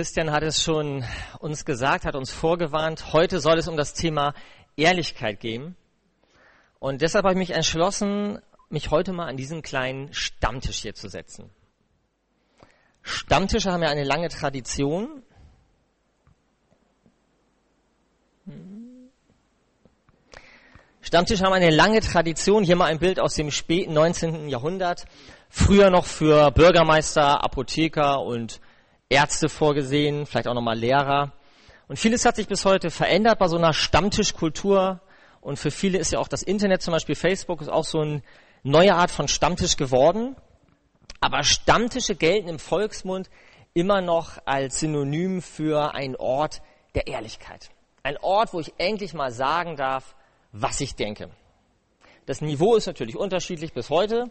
Christian hat es schon uns gesagt, hat uns vorgewarnt. Heute soll es um das Thema Ehrlichkeit gehen. Und deshalb habe ich mich entschlossen, mich heute mal an diesen kleinen Stammtisch hier zu setzen. Stammtische haben ja eine lange Tradition. Stammtische haben eine lange Tradition. Hier mal ein Bild aus dem späten 19. Jahrhundert. Früher noch für Bürgermeister, Apotheker und Ärzte vorgesehen, vielleicht auch nochmal Lehrer. Und vieles hat sich bis heute verändert bei so einer Stammtischkultur. Und für viele ist ja auch das Internet, zum Beispiel Facebook, ist auch so eine neue Art von Stammtisch geworden. Aber Stammtische gelten im Volksmund immer noch als Synonym für einen Ort der Ehrlichkeit. Ein Ort, wo ich endlich mal sagen darf, was ich denke. Das Niveau ist natürlich unterschiedlich bis heute,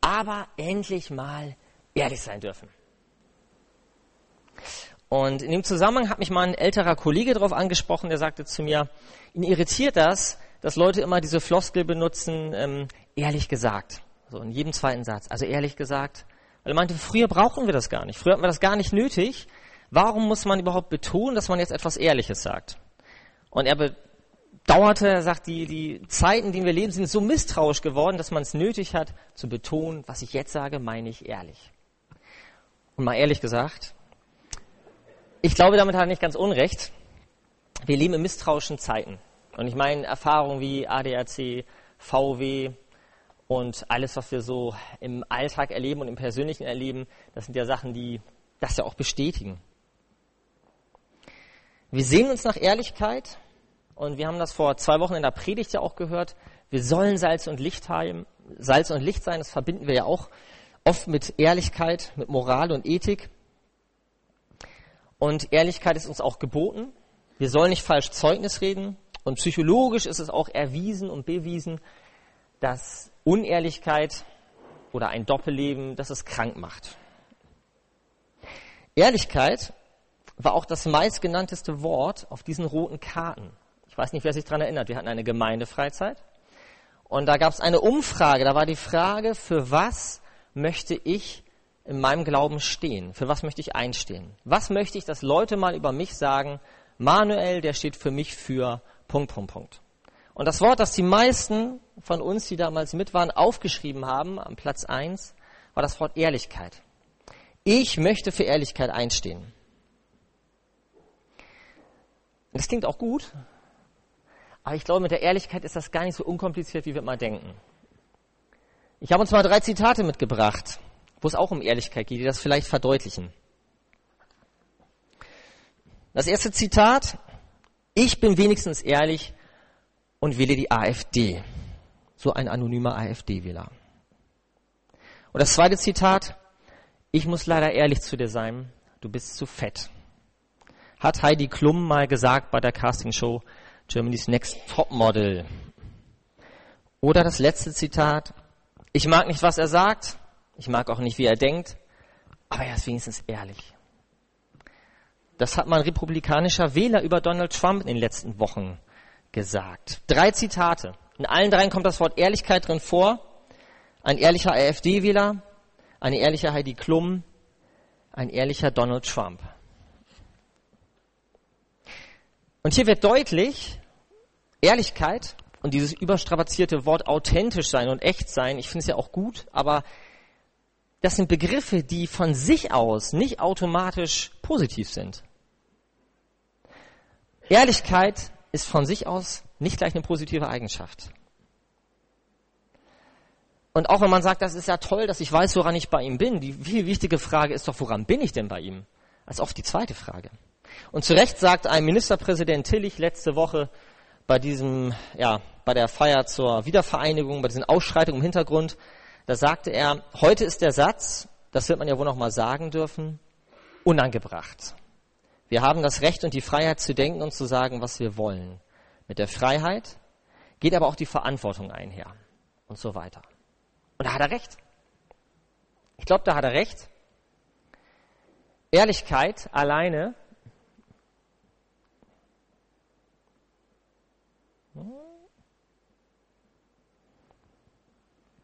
aber endlich mal ehrlich sein dürfen. Und in dem Zusammenhang hat mich mal ein älterer Kollege darauf angesprochen, der sagte zu mir, ihn irritiert das, dass Leute immer diese Floskel benutzen, ähm, ehrlich gesagt. So in jedem zweiten Satz. Also ehrlich gesagt. Weil er meinte, früher brauchen wir das gar nicht. Früher hatten wir das gar nicht nötig. Warum muss man überhaupt betonen, dass man jetzt etwas Ehrliches sagt? Und er bedauerte, er sagt, die, die Zeiten, in denen wir leben, sind so misstrauisch geworden, dass man es nötig hat, zu betonen, was ich jetzt sage, meine ich ehrlich. Und mal ehrlich gesagt, ich glaube, damit hat er nicht ganz unrecht. Wir leben in misstrauischen Zeiten. Und ich meine Erfahrungen wie ADAC, VW und alles, was wir so im Alltag erleben und im Persönlichen erleben, das sind ja Sachen, die das ja auch bestätigen. Wir sehen uns nach Ehrlichkeit und wir haben das vor zwei Wochen in der Predigt ja auch gehört. Wir sollen Salz und Licht haben, Salz und Licht sein. Das verbinden wir ja auch oft mit Ehrlichkeit, mit Moral und Ethik. Und Ehrlichkeit ist uns auch geboten. Wir sollen nicht falsch Zeugnis reden. Und psychologisch ist es auch erwiesen und bewiesen, dass Unehrlichkeit oder ein Doppelleben, dass es krank macht. Ehrlichkeit war auch das meistgenannteste Wort auf diesen roten Karten. Ich weiß nicht, wer sich daran erinnert. Wir hatten eine Gemeindefreizeit. Und da gab es eine Umfrage. Da war die Frage, für was möchte ich in meinem Glauben stehen? Für was möchte ich einstehen? Was möchte ich, dass Leute mal über mich sagen, Manuel, der steht für mich für Punkt, Punkt, Punkt. Und das Wort, das die meisten von uns, die damals mit waren, aufgeschrieben haben, am Platz eins, war das Wort Ehrlichkeit. Ich möchte für Ehrlichkeit einstehen. Das klingt auch gut, aber ich glaube, mit der Ehrlichkeit ist das gar nicht so unkompliziert, wie wir mal denken. Ich habe uns mal drei Zitate mitgebracht wo es auch um Ehrlichkeit geht, die das vielleicht verdeutlichen. Das erste Zitat, ich bin wenigstens ehrlich und wähle die AfD. So ein anonymer AfD-Wähler. Und das zweite Zitat, ich muss leider ehrlich zu dir sein, du bist zu fett. Hat Heidi Klum mal gesagt bei der Castingshow Germany's Next Topmodel. Oder das letzte Zitat, ich mag nicht, was er sagt, ich mag auch nicht, wie er denkt, aber er ist wenigstens ehrlich. Das hat mal ein republikanischer Wähler über Donald Trump in den letzten Wochen gesagt. Drei Zitate. In allen dreien kommt das Wort Ehrlichkeit drin vor. Ein ehrlicher AfD-Wähler, eine ehrliche Heidi Klum, ein ehrlicher Donald Trump. Und hier wird deutlich, Ehrlichkeit und dieses überstrapazierte Wort authentisch sein und echt sein, ich finde es ja auch gut, aber das sind Begriffe, die von sich aus nicht automatisch positiv sind. Ehrlichkeit ist von sich aus nicht gleich eine positive Eigenschaft. Und auch wenn man sagt, das ist ja toll, dass ich weiß, woran ich bei ihm bin, die viel wichtige Frage ist doch, woran bin ich denn bei ihm? Das ist oft die zweite Frage. Und zu Recht sagt ein Ministerpräsident Tillich letzte Woche bei diesem, ja, bei der Feier zur Wiedervereinigung, bei diesen Ausschreitungen im Hintergrund, da sagte er, heute ist der Satz, das wird man ja wohl noch mal sagen dürfen, unangebracht. Wir haben das Recht und die Freiheit zu denken und zu sagen, was wir wollen. Mit der Freiheit geht aber auch die Verantwortung einher und so weiter. Und da hat er recht. Ich glaube, da hat er recht. Ehrlichkeit alleine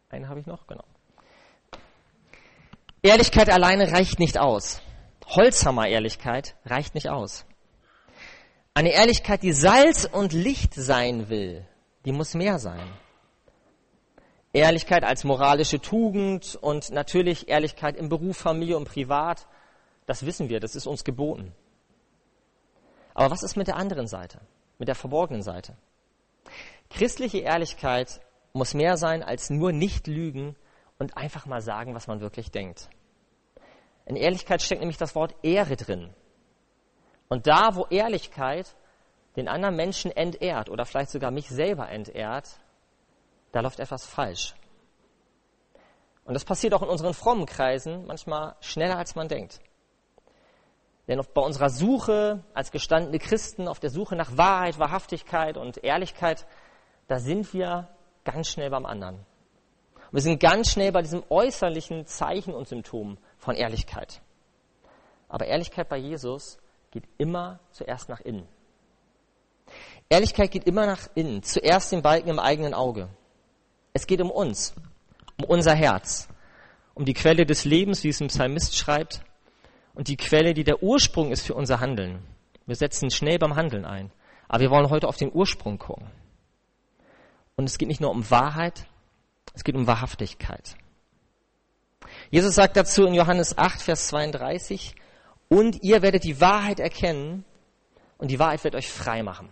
Einen habe ich noch, genau. Ehrlichkeit alleine reicht nicht aus. Holzhammer-Ehrlichkeit reicht nicht aus. Eine Ehrlichkeit, die Salz und Licht sein will, die muss mehr sein. Ehrlichkeit als moralische Tugend und natürlich Ehrlichkeit im Beruf, Familie und Privat, das wissen wir, das ist uns geboten. Aber was ist mit der anderen Seite, mit der verborgenen Seite? Christliche Ehrlichkeit muss mehr sein als nur nicht lügen und einfach mal sagen, was man wirklich denkt. In Ehrlichkeit steckt nämlich das Wort Ehre drin. Und da, wo Ehrlichkeit den anderen Menschen entehrt oder vielleicht sogar mich selber entehrt, da läuft etwas falsch. Und das passiert auch in unseren frommen Kreisen manchmal schneller, als man denkt. Denn bei unserer Suche als gestandene Christen, auf der Suche nach Wahrheit, Wahrhaftigkeit und Ehrlichkeit, da sind wir ganz schnell beim anderen. Wir sind ganz schnell bei diesem äußerlichen Zeichen und Symptom von Ehrlichkeit. Aber Ehrlichkeit bei Jesus geht immer zuerst nach innen. Ehrlichkeit geht immer nach innen, zuerst den Balken im eigenen Auge. Es geht um uns, um unser Herz, um die Quelle des Lebens, wie es im Psalmist schreibt, und die Quelle, die der Ursprung ist für unser Handeln. Wir setzen schnell beim Handeln ein, aber wir wollen heute auf den Ursprung gucken. Und es geht nicht nur um Wahrheit, es geht um Wahrhaftigkeit. Jesus sagt dazu in Johannes 8, Vers 32, und ihr werdet die Wahrheit erkennen und die Wahrheit wird euch frei machen.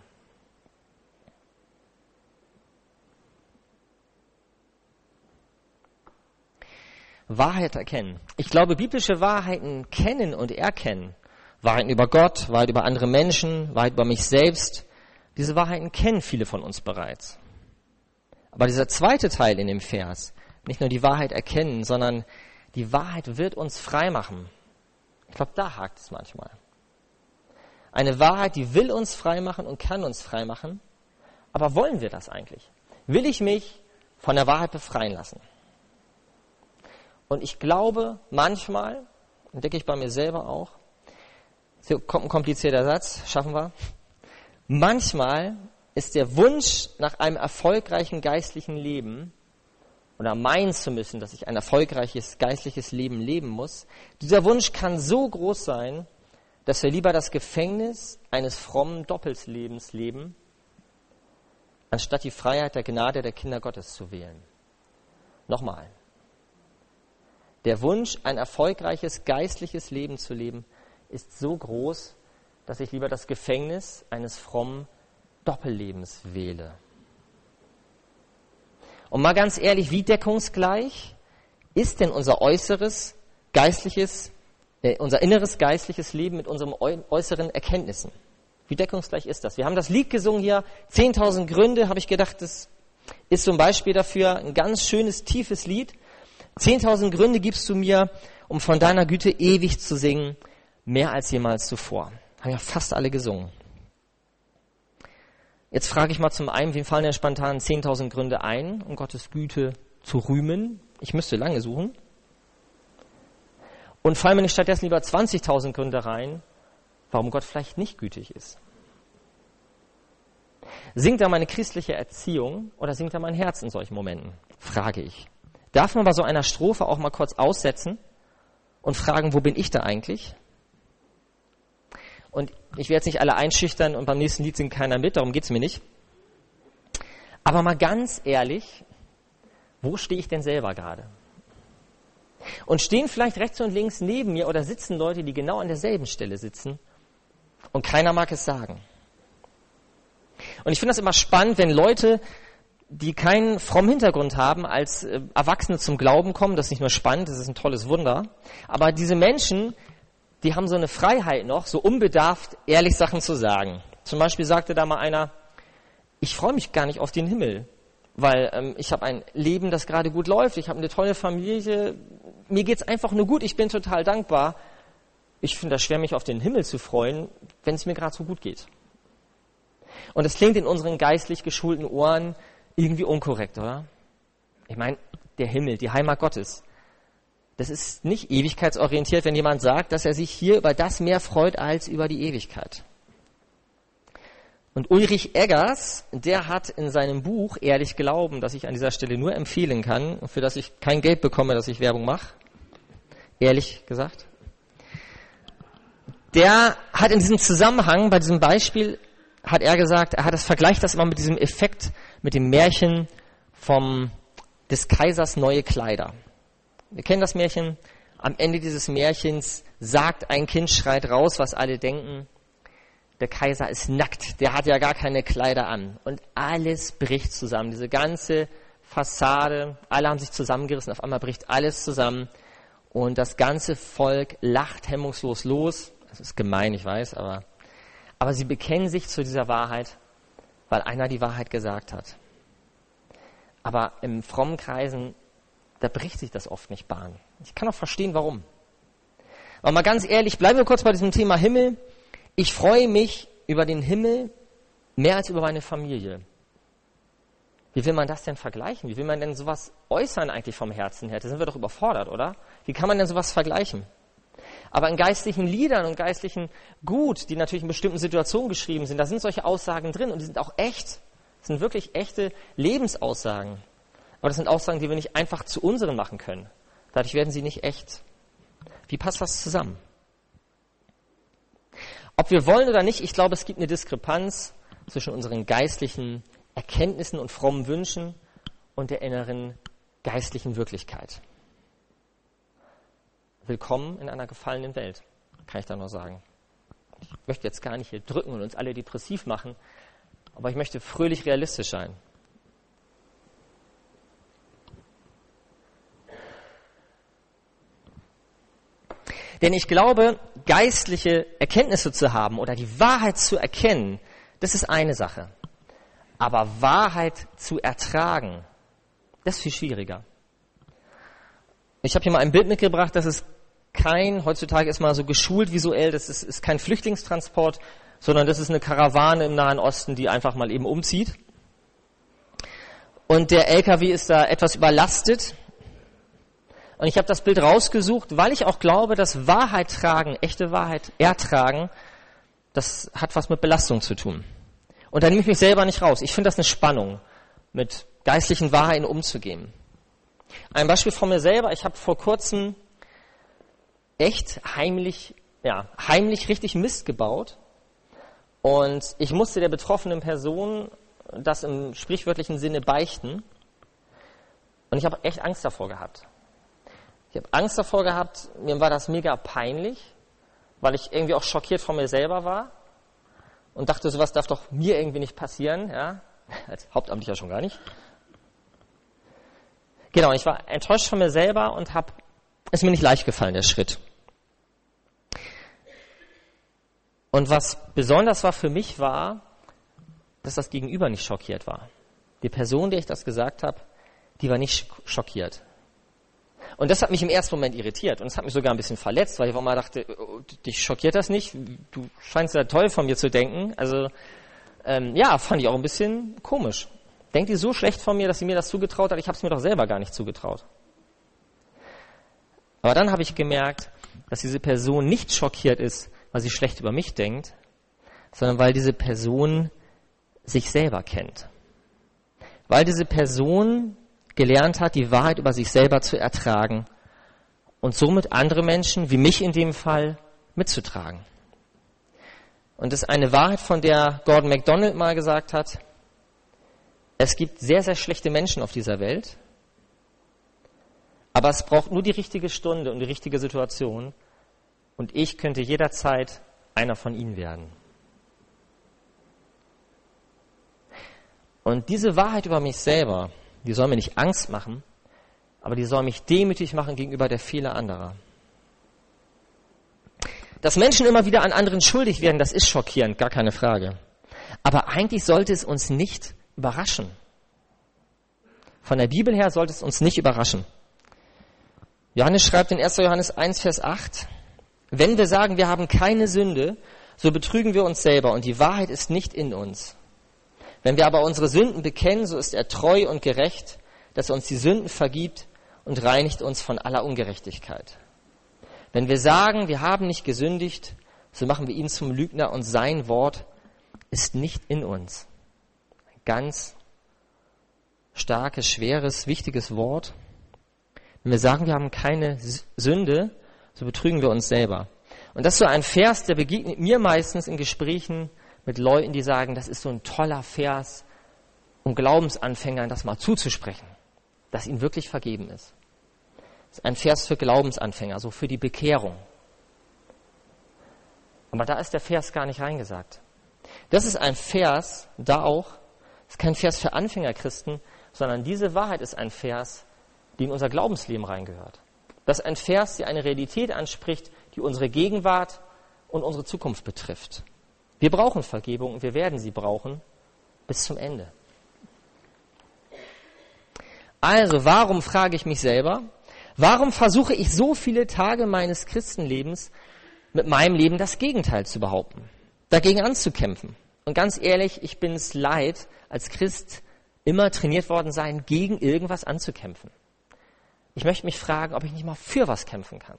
Wahrheit erkennen. Ich glaube, biblische Wahrheiten kennen und erkennen. Wahrheiten über Gott, Wahrheit über andere Menschen, Wahrheit über mich selbst. Diese Wahrheiten kennen viele von uns bereits. Aber dieser zweite Teil in dem Vers, nicht nur die Wahrheit erkennen, sondern die Wahrheit wird uns frei machen. Ich glaube, da hakt es manchmal. Eine Wahrheit, die will uns frei machen und kann uns frei machen. Aber wollen wir das eigentlich? Will ich mich von der Wahrheit befreien lassen? Und ich glaube, manchmal, entdecke ich bei mir selber auch, hier kommt ein komplizierter Satz, schaffen wir. Manchmal ist der Wunsch nach einem erfolgreichen geistlichen Leben oder meinen zu müssen, dass ich ein erfolgreiches geistliches Leben leben muss, dieser Wunsch kann so groß sein, dass wir lieber das Gefängnis eines frommen Doppelslebens leben, anstatt die Freiheit der Gnade der Kinder Gottes zu wählen. Nochmal. Der Wunsch, ein erfolgreiches geistliches Leben zu leben, ist so groß, dass ich lieber das Gefängnis eines frommen Doppellebens wähle. Und mal ganz ehrlich, wie deckungsgleich ist denn unser äußeres geistliches, äh, unser inneres geistliches Leben mit unseren äußeren Erkenntnissen? Wie deckungsgleich ist das? Wir haben das Lied gesungen hier, 10.000 Gründe, habe ich gedacht, das ist ein Beispiel dafür, ein ganz schönes, tiefes Lied. 10.000 Gründe gibst du mir, um von deiner Güte ewig zu singen, mehr als jemals zuvor. Haben ja fast alle gesungen. Jetzt frage ich mal zum einen, wem fallen denn spontan 10.000 Gründe ein, um Gottes Güte zu rühmen? Ich müsste lange suchen. Und fallen mir nicht stattdessen lieber 20.000 Gründe rein, warum Gott vielleicht nicht gütig ist? Singt da meine christliche Erziehung oder singt da mein Herz in solchen Momenten? Frage ich. Darf man bei so einer Strophe auch mal kurz aussetzen und fragen, wo bin ich da eigentlich? Und ich werde jetzt nicht alle einschüchtern und beim nächsten Lied singt keiner mit, darum geht es mir nicht. Aber mal ganz ehrlich, wo stehe ich denn selber gerade? Und stehen vielleicht rechts und links neben mir oder sitzen Leute, die genau an derselben Stelle sitzen und keiner mag es sagen. Und ich finde das immer spannend, wenn Leute die keinen frommen Hintergrund haben, als äh, Erwachsene zum Glauben kommen. Das ist nicht nur spannend, das ist ein tolles Wunder. Aber diese Menschen, die haben so eine Freiheit noch, so unbedarft ehrlich Sachen zu sagen. Zum Beispiel sagte da mal einer, ich freue mich gar nicht auf den Himmel, weil ähm, ich habe ein Leben, das gerade gut läuft, ich habe eine tolle Familie, mir geht's einfach nur gut, ich bin total dankbar. Ich finde das schwer, mich auf den Himmel zu freuen, wenn es mir gerade so gut geht. Und es klingt in unseren geistlich geschulten Ohren irgendwie unkorrekt, oder? Ich meine, der Himmel, die Heimat Gottes. Das ist nicht ewigkeitsorientiert, wenn jemand sagt, dass er sich hier über das mehr freut als über die Ewigkeit. Und Ulrich Eggers, der hat in seinem Buch Ehrlich Glauben, das ich an dieser Stelle nur empfehlen kann, für das ich kein Geld bekomme, dass ich Werbung mache, ehrlich gesagt, der hat in diesem Zusammenhang, bei diesem Beispiel, hat er gesagt, er hat das vergleicht das immer mit diesem Effekt, mit dem Märchen vom, des Kaisers neue Kleider. Wir kennen das Märchen. Am Ende dieses Märchens sagt ein Kind, schreit raus, was alle denken. Der Kaiser ist nackt, der hat ja gar keine Kleider an. Und alles bricht zusammen. Diese ganze Fassade, alle haben sich zusammengerissen, auf einmal bricht alles zusammen. Und das ganze Volk lacht hemmungslos los. Das ist gemein, ich weiß, aber, aber sie bekennen sich zu dieser Wahrheit, weil einer die Wahrheit gesagt hat. Aber im frommen Kreisen, da bricht sich das oft nicht Bahn. Ich kann auch verstehen, warum. Aber mal ganz ehrlich, bleiben wir kurz bei diesem Thema Himmel. Ich freue mich über den Himmel mehr als über meine Familie. Wie will man das denn vergleichen? Wie will man denn sowas äußern eigentlich vom Herzen her? Da sind wir doch überfordert, oder? Wie kann man denn sowas vergleichen? Aber in geistlichen Liedern und geistlichen Gut, die natürlich in bestimmten Situationen geschrieben sind, da sind solche Aussagen drin und die sind auch echt. Das sind wirklich echte Lebensaussagen. Aber das sind Aussagen, die wir nicht einfach zu unseren machen können. Dadurch werden sie nicht echt. Wie passt das zusammen? Ob wir wollen oder nicht, ich glaube, es gibt eine Diskrepanz zwischen unseren geistlichen Erkenntnissen und frommen Wünschen und der inneren geistlichen Wirklichkeit. Willkommen in einer gefallenen Welt, kann ich da nur sagen. Ich möchte jetzt gar nicht hier drücken und uns alle depressiv machen, aber ich möchte fröhlich realistisch sein. Denn ich glaube, geistliche Erkenntnisse zu haben oder die Wahrheit zu erkennen, das ist eine Sache. Aber Wahrheit zu ertragen, das ist viel schwieriger. Ich habe hier mal ein Bild mitgebracht, das ist kein, heutzutage ist mal so geschult visuell, das ist, ist kein Flüchtlingstransport, sondern das ist eine Karawane im Nahen Osten, die einfach mal eben umzieht. Und der LKW ist da etwas überlastet. Und ich habe das Bild rausgesucht, weil ich auch glaube, dass Wahrheit tragen, echte Wahrheit ertragen, das hat was mit Belastung zu tun. Und da nehme ich mich selber nicht raus. Ich finde das eine Spannung, mit geistlichen Wahrheiten umzugehen. Ein Beispiel von mir selber. Ich habe vor kurzem echt heimlich, ja, heimlich richtig Mist gebaut. Und ich musste der betroffenen Person das im sprichwörtlichen Sinne beichten. Und ich habe echt Angst davor gehabt. Ich habe Angst davor gehabt, mir war das mega peinlich, weil ich irgendwie auch schockiert von mir selber war und dachte, sowas darf doch mir irgendwie nicht passieren, ja, als Hauptamtlicher schon gar nicht. Genau, ich war enttäuscht von mir selber und habe, ist mir nicht leicht gefallen, der Schritt. Und was besonders war für mich war, dass das Gegenüber nicht schockiert war. Die Person, der ich das gesagt habe, die war nicht schockiert. Und das hat mich im ersten Moment irritiert und es hat mich sogar ein bisschen verletzt, weil ich auch mal dachte, oh, dich schockiert das nicht? Du scheinst ja toll von mir zu denken. Also ähm, ja, fand ich auch ein bisschen komisch. Denkt ihr so schlecht von mir, dass sie mir das zugetraut hat? Ich habe es mir doch selber gar nicht zugetraut. Aber dann habe ich gemerkt, dass diese Person nicht schockiert ist, weil sie schlecht über mich denkt, sondern weil diese Person sich selber kennt. Weil diese Person gelernt hat, die Wahrheit über sich selber zu ertragen und somit andere Menschen, wie mich in dem Fall, mitzutragen. Und das ist eine Wahrheit, von der Gordon MacDonald mal gesagt hat, es gibt sehr, sehr schlechte Menschen auf dieser Welt, aber es braucht nur die richtige Stunde und die richtige Situation und ich könnte jederzeit einer von ihnen werden. Und diese Wahrheit über mich selber, die soll mir nicht Angst machen, aber die soll mich demütig machen gegenüber der Fehler anderer. Dass Menschen immer wieder an anderen schuldig werden, das ist schockierend, gar keine Frage. Aber eigentlich sollte es uns nicht überraschen. Von der Bibel her sollte es uns nicht überraschen. Johannes schreibt in 1. Johannes 1, Vers 8, wenn wir sagen, wir haben keine Sünde, so betrügen wir uns selber und die Wahrheit ist nicht in uns. Wenn wir aber unsere Sünden bekennen, so ist er treu und gerecht, dass er uns die Sünden vergibt und reinigt uns von aller Ungerechtigkeit. Wenn wir sagen, wir haben nicht gesündigt, so machen wir ihn zum Lügner und sein Wort ist nicht in uns. Ein ganz starkes, schweres, wichtiges Wort. Wenn wir sagen, wir haben keine Sünde, so betrügen wir uns selber. Und das ist so ein Vers, der begegnet mir meistens in Gesprächen mit Leuten, die sagen, das ist so ein toller Vers, um Glaubensanfängern das mal zuzusprechen, dass ihnen wirklich vergeben ist. Das ist ein Vers für Glaubensanfänger, so für die Bekehrung. Aber da ist der Vers gar nicht reingesagt. Das ist ein Vers, da auch, ist kein Vers für Anfängerchristen, sondern diese Wahrheit ist ein Vers, die in unser Glaubensleben reingehört. Das ist ein Vers, der eine Realität anspricht, die unsere Gegenwart und unsere Zukunft betrifft. Wir brauchen Vergebung und wir werden sie brauchen bis zum Ende. Also, warum frage ich mich selber, warum versuche ich so viele Tage meines Christenlebens mit meinem Leben das Gegenteil zu behaupten, dagegen anzukämpfen? Und ganz ehrlich, ich bin es leid, als Christ immer trainiert worden sein, gegen irgendwas anzukämpfen. Ich möchte mich fragen, ob ich nicht mal für was kämpfen kann.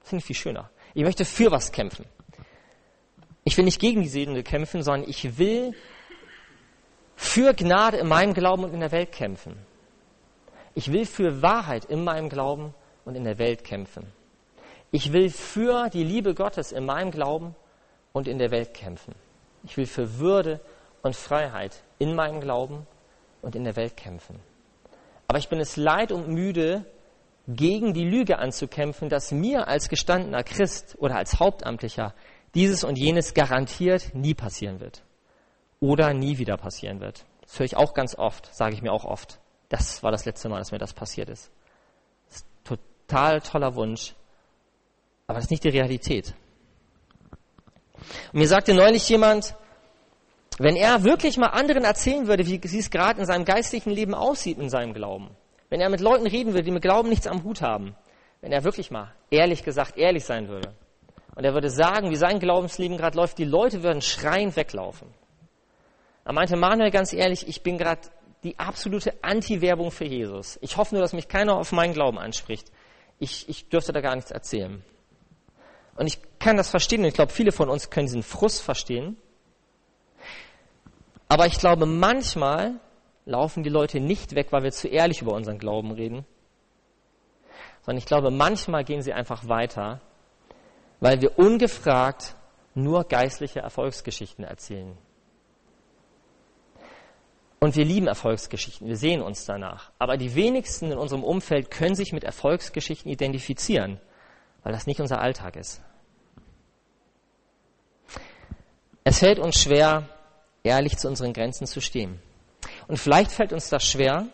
Das finde ich viel schöner. Ich möchte für was kämpfen. Ich will nicht gegen die Sehende kämpfen, sondern ich will für Gnade in meinem Glauben und in der Welt kämpfen. Ich will für Wahrheit in meinem Glauben und in der Welt kämpfen. Ich will für die Liebe Gottes in meinem Glauben und in der Welt kämpfen. Ich will für Würde und Freiheit in meinem Glauben und in der Welt kämpfen. Aber ich bin es leid und müde, gegen die Lüge anzukämpfen, dass mir als gestandener Christ oder als Hauptamtlicher dieses und jenes garantiert nie passieren wird. Oder nie wieder passieren wird. Das höre ich auch ganz oft, sage ich mir auch oft. Das war das letzte Mal, dass mir das passiert ist. Das ist total toller Wunsch, aber das ist nicht die Realität. Und mir sagte neulich jemand, wenn er wirklich mal anderen erzählen würde, wie es gerade in seinem geistlichen Leben aussieht in seinem Glauben, wenn er mit Leuten reden würde, die mit Glauben nichts am Hut haben, wenn er wirklich mal ehrlich gesagt ehrlich sein würde und er würde sagen, wie sein Glaubensleben gerade läuft, die Leute würden schreiend weglaufen. Er meinte Manuel ganz ehrlich, ich bin gerade die absolute Anti-Werbung für Jesus. Ich hoffe nur, dass mich keiner auf meinen Glauben anspricht. Ich, ich dürfte da gar nichts erzählen. Und ich kann das verstehen und ich glaube, viele von uns können diesen Frust verstehen. Aber ich glaube, manchmal laufen die Leute nicht weg, weil wir zu ehrlich über unseren Glauben reden, sondern ich glaube, manchmal gehen sie einfach weiter, weil wir ungefragt nur geistliche Erfolgsgeschichten erzählen. Und wir lieben Erfolgsgeschichten, wir sehen uns danach. Aber die wenigsten in unserem Umfeld können sich mit Erfolgsgeschichten identifizieren, weil das nicht unser Alltag ist. Es fällt uns schwer, ehrlich zu unseren Grenzen zu stehen. Und vielleicht fällt uns das schwer,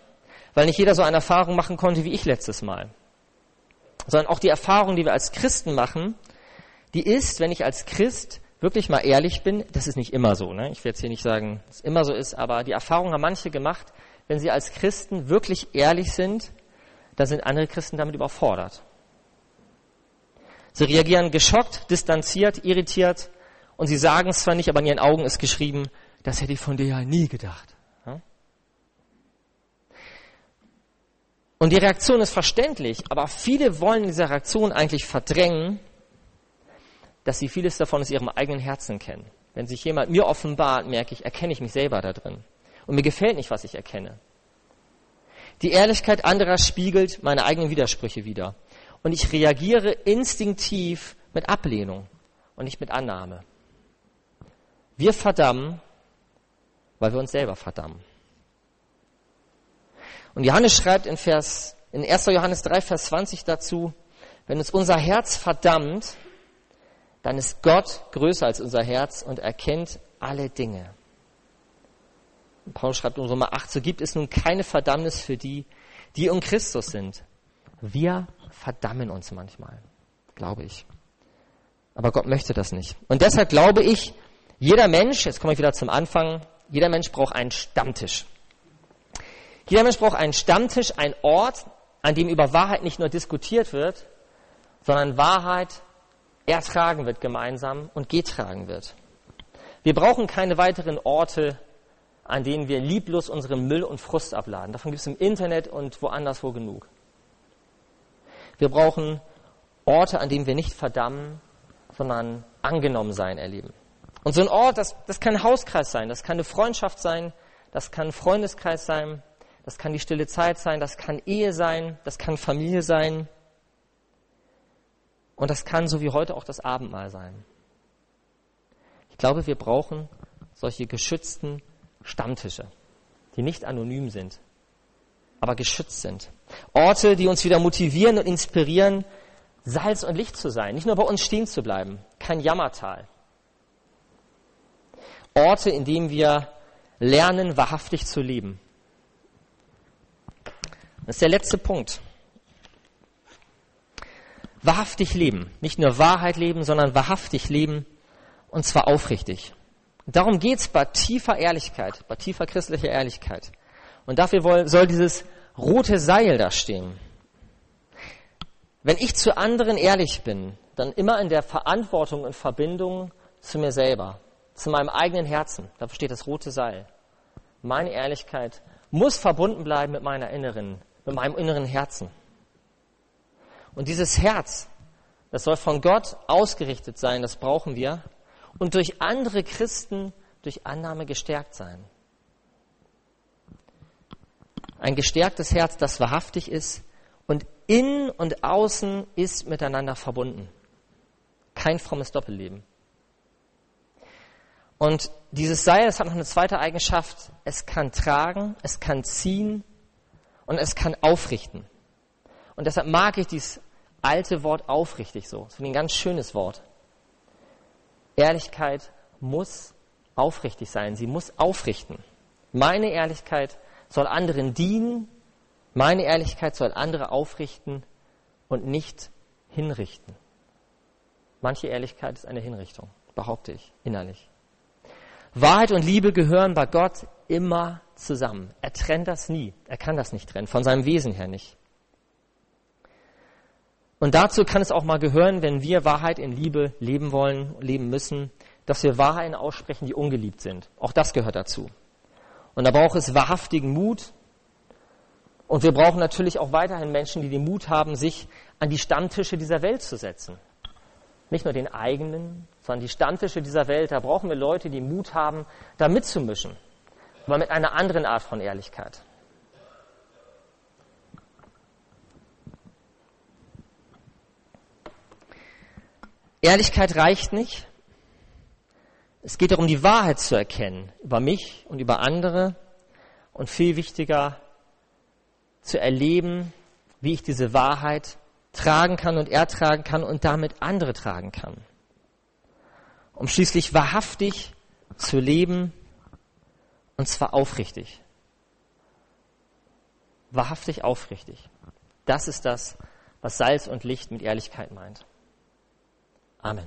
weil nicht jeder so eine Erfahrung machen konnte wie ich letztes Mal. Sondern auch die Erfahrung, die wir als Christen machen, die ist, wenn ich als Christ wirklich mal ehrlich bin, das ist nicht immer so, ne? ich werde jetzt hier nicht sagen, dass es immer so ist, aber die Erfahrung haben manche gemacht, wenn sie als Christen wirklich ehrlich sind, dann sind andere Christen damit überfordert. Sie reagieren geschockt, distanziert, irritiert und sie sagen es zwar nicht, aber in ihren Augen ist geschrieben, das hätte ich von dir ja nie gedacht. Und die Reaktion ist verständlich, aber viele wollen diese Reaktion eigentlich verdrängen, dass sie vieles davon aus ihrem eigenen Herzen kennen. Wenn sich jemand mir offenbart, merke ich, erkenne ich mich selber da drin. Und mir gefällt nicht, was ich erkenne. Die Ehrlichkeit anderer spiegelt meine eigenen Widersprüche wider. Und ich reagiere instinktiv mit Ablehnung und nicht mit Annahme. Wir verdammen, weil wir uns selber verdammen. Und Johannes schreibt in Vers, in 1. Johannes 3, Vers 20 dazu, wenn uns unser Herz verdammt, dann ist Gott größer als unser Herz und erkennt alle Dinge. Und Paulus schreibt in Römer 8, so gibt es nun keine Verdammnis für die, die um Christus sind. Wir verdammen uns manchmal, glaube ich. Aber Gott möchte das nicht. Und deshalb glaube ich, jeder Mensch, jetzt komme ich wieder zum Anfang, jeder Mensch braucht einen Stammtisch. Jeder Mensch braucht einen Stammtisch, einen Ort, an dem über Wahrheit nicht nur diskutiert wird, sondern Wahrheit ertragen wird gemeinsam und getragen wird. Wir brauchen keine weiteren Orte, an denen wir lieblos unseren Müll und Frust abladen. Davon gibt es im Internet und woanders wo genug. Wir brauchen Orte, an denen wir nicht verdammen, sondern angenommen sein erleben. Und so ein Ort, das, das kann ein Hauskreis sein, das kann eine Freundschaft sein, das kann ein Freundeskreis sein, das kann die stille Zeit sein, das kann Ehe sein, das kann Familie sein. Und das kann so wie heute auch das Abendmahl sein. Ich glaube, wir brauchen solche geschützten Stammtische, die nicht anonym sind, aber geschützt sind. Orte, die uns wieder motivieren und inspirieren, Salz und Licht zu sein, nicht nur bei uns stehen zu bleiben, kein Jammertal. Orte, in denen wir lernen, wahrhaftig zu leben. Das ist der letzte Punkt. Wahrhaftig leben. Nicht nur Wahrheit leben, sondern wahrhaftig leben. Und zwar aufrichtig. Darum geht's bei tiefer Ehrlichkeit, bei tiefer christlicher Ehrlichkeit. Und dafür soll dieses rote Seil da stehen. Wenn ich zu anderen ehrlich bin, dann immer in der Verantwortung und Verbindung zu mir selber, zu meinem eigenen Herzen. Da steht das rote Seil. Meine Ehrlichkeit muss verbunden bleiben mit meiner inneren, mit meinem inneren Herzen. Und dieses Herz, das soll von Gott ausgerichtet sein, das brauchen wir, und durch andere Christen durch Annahme gestärkt sein. Ein gestärktes Herz, das wahrhaftig ist und innen und außen ist miteinander verbunden. Kein frommes Doppelleben. Und dieses Seil, das hat noch eine zweite Eigenschaft. Es kann tragen, es kann ziehen und es kann aufrichten. Und deshalb mag ich dieses alte Wort aufrichtig so. Das ist ein ganz schönes Wort. Ehrlichkeit muss aufrichtig sein. Sie muss aufrichten. Meine Ehrlichkeit soll anderen dienen. Meine Ehrlichkeit soll andere aufrichten und nicht hinrichten. Manche Ehrlichkeit ist eine Hinrichtung, behaupte ich innerlich. Wahrheit und Liebe gehören bei Gott immer zusammen. Er trennt das nie. Er kann das nicht trennen, von seinem Wesen her nicht. Und dazu kann es auch mal gehören, wenn wir Wahrheit in Liebe leben wollen, leben müssen, dass wir Wahrheiten aussprechen, die ungeliebt sind. Auch das gehört dazu. Und da braucht es wahrhaftigen Mut. Und wir brauchen natürlich auch weiterhin Menschen, die den Mut haben, sich an die Stammtische dieser Welt zu setzen. Nicht nur den eigenen, sondern die Stammtische dieser Welt. Da brauchen wir Leute, die Mut haben, da mitzumischen. Aber mit einer anderen Art von Ehrlichkeit. Ehrlichkeit reicht nicht. Es geht darum, die Wahrheit zu erkennen über mich und über andere und viel wichtiger zu erleben, wie ich diese Wahrheit tragen kann und ertragen kann und damit andere tragen kann. Um schließlich wahrhaftig zu leben und zwar aufrichtig. Wahrhaftig aufrichtig. Das ist das, was Salz und Licht mit Ehrlichkeit meint. Amen.